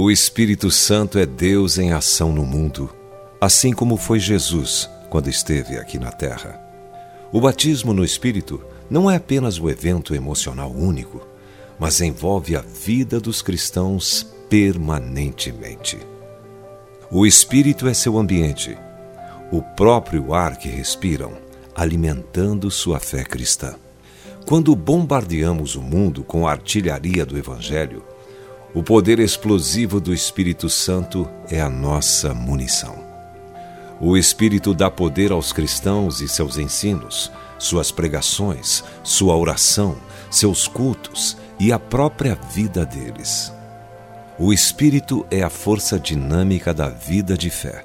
O Espírito Santo é Deus em ação no mundo, assim como foi Jesus quando esteve aqui na Terra. O batismo no Espírito não é apenas o evento emocional único, mas envolve a vida dos cristãos permanentemente. O Espírito é seu ambiente, o próprio ar que respiram, alimentando sua fé cristã. Quando bombardeamos o mundo com a artilharia do Evangelho, o poder explosivo do Espírito Santo é a nossa munição. O Espírito dá poder aos cristãos e seus ensinos, suas pregações, sua oração, seus cultos e a própria vida deles. O Espírito é a força dinâmica da vida de fé.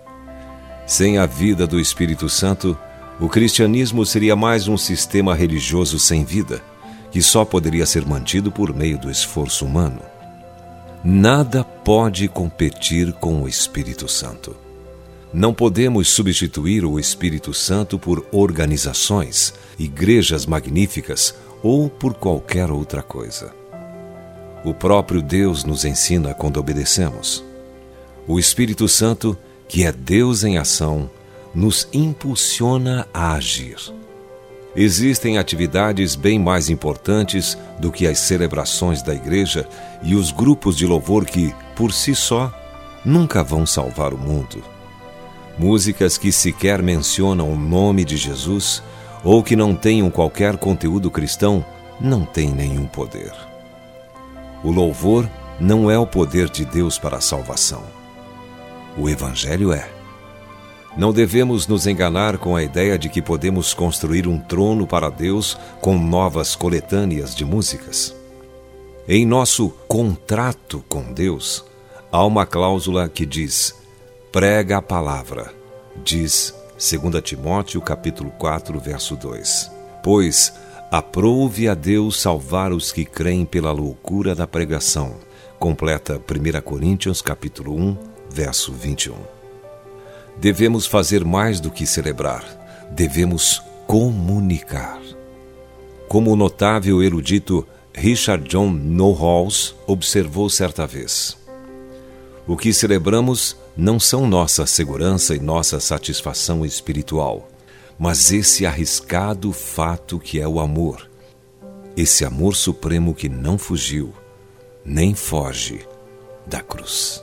Sem a vida do Espírito Santo, o cristianismo seria mais um sistema religioso sem vida, que só poderia ser mantido por meio do esforço humano. Nada pode competir com o Espírito Santo. Não podemos substituir o Espírito Santo por organizações, igrejas magníficas ou por qualquer outra coisa. O próprio Deus nos ensina quando obedecemos. O Espírito Santo, que é Deus em ação, nos impulsiona a agir. Existem atividades bem mais importantes do que as celebrações da igreja e os grupos de louvor que, por si só, nunca vão salvar o mundo. Músicas que sequer mencionam o nome de Jesus ou que não tenham qualquer conteúdo cristão não têm nenhum poder. O louvor não é o poder de Deus para a salvação. O Evangelho é. Não devemos nos enganar com a ideia de que podemos construir um trono para Deus com novas coletâneas de músicas. Em nosso contrato com Deus, há uma cláusula que diz: prega a palavra, diz 2 Timóteo capítulo 4, verso 2. Pois aprouve a Deus salvar os que creem pela loucura da pregação. Completa 1 Coríntios capítulo 1, verso 21. Devemos fazer mais do que celebrar, devemos comunicar. Como o notável erudito Richard John Knowles observou certa vez: O que celebramos não são nossa segurança e nossa satisfação espiritual, mas esse arriscado fato que é o amor. Esse amor supremo que não fugiu, nem foge da cruz.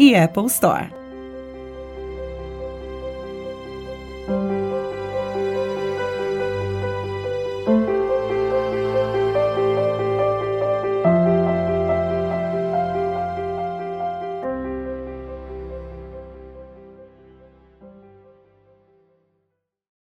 e Apple Store.